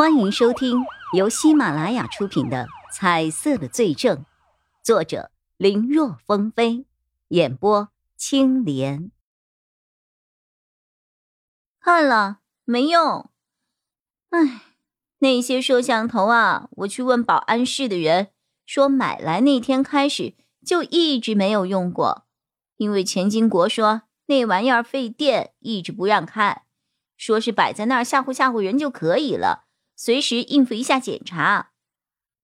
欢迎收听由喜马拉雅出品的《彩色的罪证》，作者林若风飞，演播青莲。看了没用，哎，那些摄像头啊，我去问保安室的人，说买来那天开始就一直没有用过，因为钱金国说那玩意儿费电，一直不让看，说是摆在那儿吓唬吓唬人就可以了。随时应付一下检查。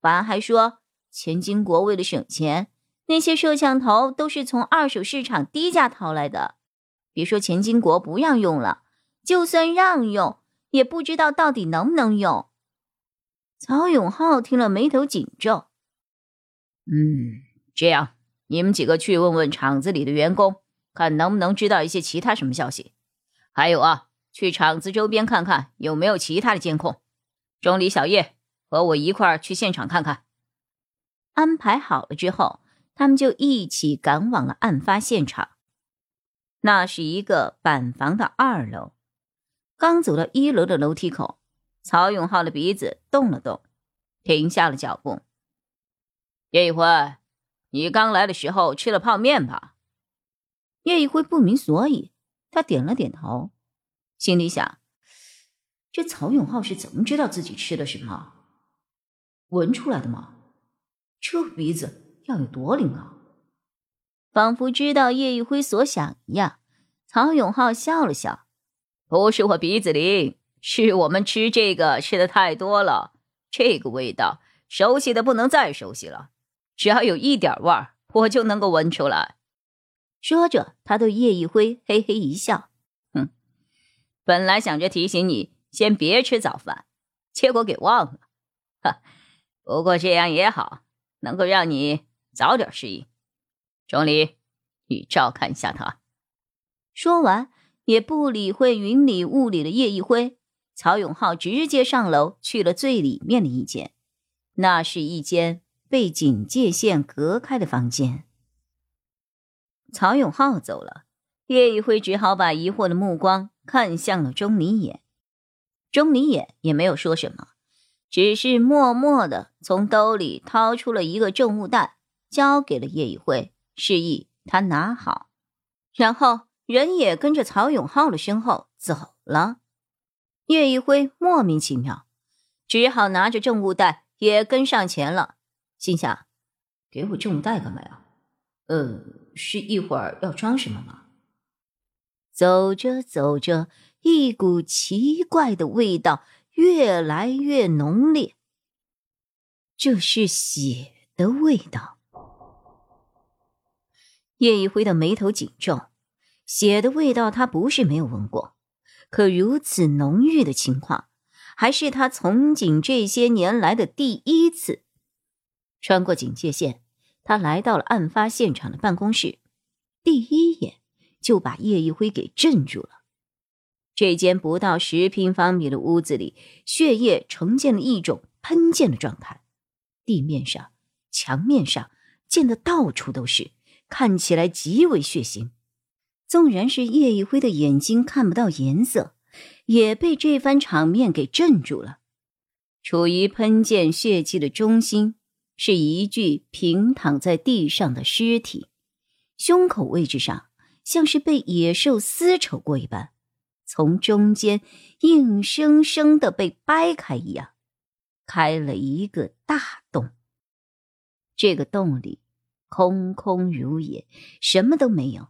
保安还说，钱金国为了省钱，那些摄像头都是从二手市场低价淘来的。别说钱金国不让用了，就算让用，也不知道到底能不能用。曹永浩听了，眉头紧皱。嗯，这样，你们几个去问问厂子里的员工，看能不能知道一些其他什么消息。还有啊，去厂子周边看看有没有其他的监控。钟离、小叶和我一块儿去现场看看。安排好了之后，他们就一起赶往了案发现场。那是一个板房的二楼。刚走到一楼的楼梯口，曹永浩的鼻子动了动，停下了脚步。叶一辉，你刚来的时候吃了泡面吧？叶一辉不明所以，他点了点头，心里想。这曹永浩是怎么知道自己吃的什么？闻出来的吗？这鼻子要有多灵啊！仿佛知道叶一辉所想一样，曹永浩笑了笑：“不是我鼻子灵，是我们吃这个吃的太多了，这个味道熟悉的不能再熟悉了，只要有一点味儿，我就能够闻出来。”说着，他对叶一辉嘿嘿一笑：“哼，本来想着提醒你。”先别吃早饭，结果给忘了。哈，不过这样也好，能够让你早点适应。钟离，你照看一下他。说完，也不理会云里雾里的叶一辉，曹永浩直接上楼去了最里面的一间。那是一间被警戒线隔开的房间。曹永浩走了，叶一辉只好把疑惑的目光看向了钟离眼。钟离眼也没有说什么，只是默默的从兜里掏出了一个证物袋，交给了叶一辉，示意他拿好，然后人也跟着曹永浩的身后走了。叶一辉莫名其妙，只好拿着证物袋也跟上前了，心想：给我证物袋干嘛呀？呃，是一会儿要装什么吗？走着走着。一股奇怪的味道越来越浓烈，这是血的味道。叶一辉的眉头紧皱，血的味道他不是没有闻过，可如此浓郁的情况，还是他从警这些年来的第一次。穿过警戒线，他来到了案发现场的办公室，第一眼就把叶一辉给镇住了。这间不到十平方米的屋子里，血液呈现了一种喷溅的状态，地面上、墙面上溅得到处都是，看起来极为血腥。纵然是叶一辉的眼睛看不到颜色，也被这番场面给镇住了。处于喷溅血迹的中心，是一具平躺在地上的尸体，胸口位置上像是被野兽撕扯过一般。从中间硬生生的被掰开一样，开了一个大洞。这个洞里空空如也，什么都没有。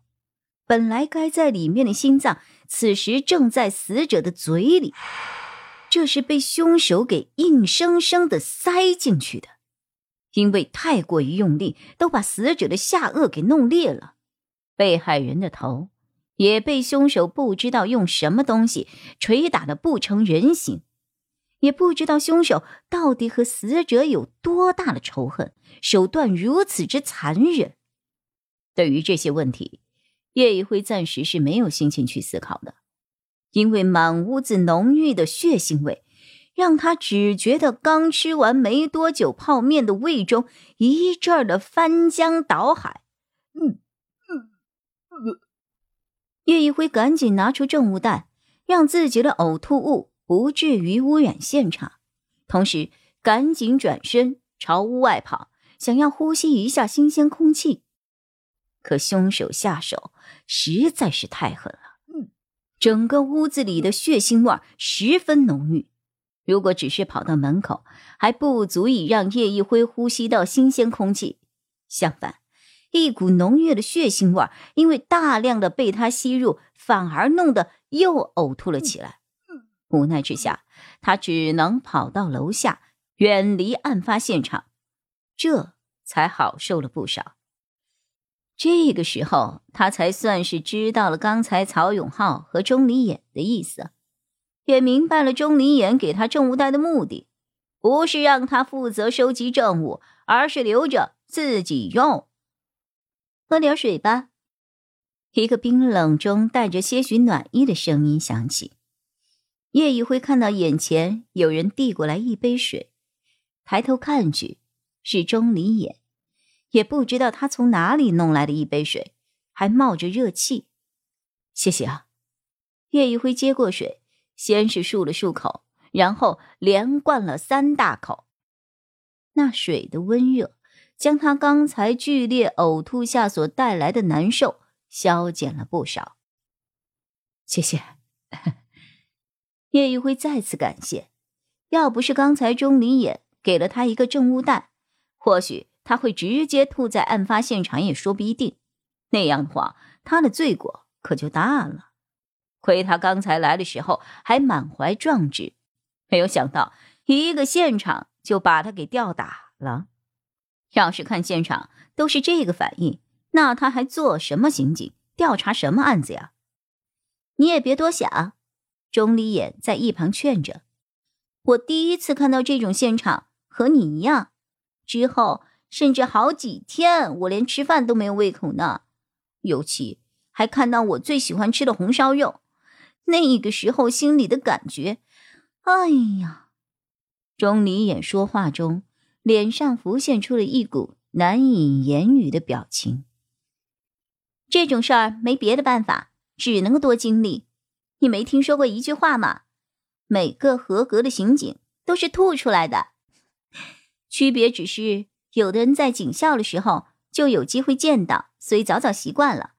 本来该在里面的心脏，此时正在死者的嘴里。这是被凶手给硬生生的塞进去的，因为太过于用力，都把死者的下颚给弄裂了。被害人的头。也被凶手不知道用什么东西捶打的不成人形，也不知道凶手到底和死者有多大的仇恨，手段如此之残忍。对于这些问题，叶一辉暂时是没有心情去思考的，因为满屋子浓郁的血腥味，让他只觉得刚吃完没多久泡面的胃中一阵的翻江倒海。嗯嗯嗯。叶一辉赶紧拿出证物袋，让自己的呕吐物不至于污染现场，同时赶紧转身朝屋外跑，想要呼吸一下新鲜空气。可凶手下手实在是太狠了，整个屋子里的血腥味十分浓郁。如果只是跑到门口，还不足以让叶一辉呼吸到新鲜空气。相反，一股浓郁的血腥味因为大量的被他吸入，反而弄得又呕吐了起来。无奈之下，他只能跑到楼下，远离案发现场，这才好受了不少。这个时候，他才算是知道了刚才曹永浩和钟离衍的意思。也明白了钟离衍给他证物袋的目的，不是让他负责收集证物，而是留着自己用。喝点水吧。一个冰冷中带着些许暖意的声音响起。叶一辉看到眼前有人递过来一杯水，抬头看去，是钟离眼，也不知道他从哪里弄来的一杯水，还冒着热气。谢谢啊。叶一辉接过水。先是漱了漱口，然后连灌了三大口。那水的温热将他刚才剧烈呕吐下所带来的难受消减了不少。谢谢，叶玉辉再次感谢。要不是刚才钟离眼给了他一个证物袋，或许他会直接吐在案发现场也说不一定。那样的话，他的罪过可就大了。亏他刚才来的时候还满怀壮志，没有想到一个现场就把他给吊打了。要是看现场都是这个反应，那他还做什么刑警，调查什么案子呀？你也别多想。钟离眼在一旁劝着：“我第一次看到这种现场，和你一样。之后甚至好几天，我连吃饭都没有胃口呢。尤其还看到我最喜欢吃的红烧肉。”那个时候心里的感觉，哎呀！钟离眼说话中，脸上浮现出了一股难以言语的表情。这种事儿没别的办法，只能多经历。你没听说过一句话吗？每个合格的刑警都是吐出来的，区别只是有的人在警校的时候就有机会见到，所以早早习惯了。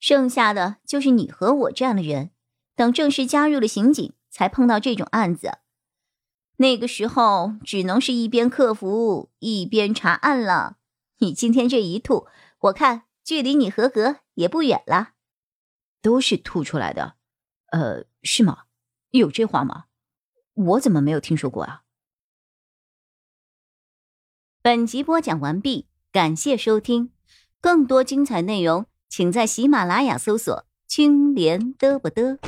剩下的就是你和我这样的人。等正式加入了刑警，才碰到这种案子。那个时候只能是一边克服一边查案了。你今天这一吐，我看距离你合格也不远了。都是吐出来的，呃，是吗？有这话吗？我怎么没有听说过啊？本集播讲完毕，感谢收听。更多精彩内容，请在喜马拉雅搜索“青莲嘚不嘚”。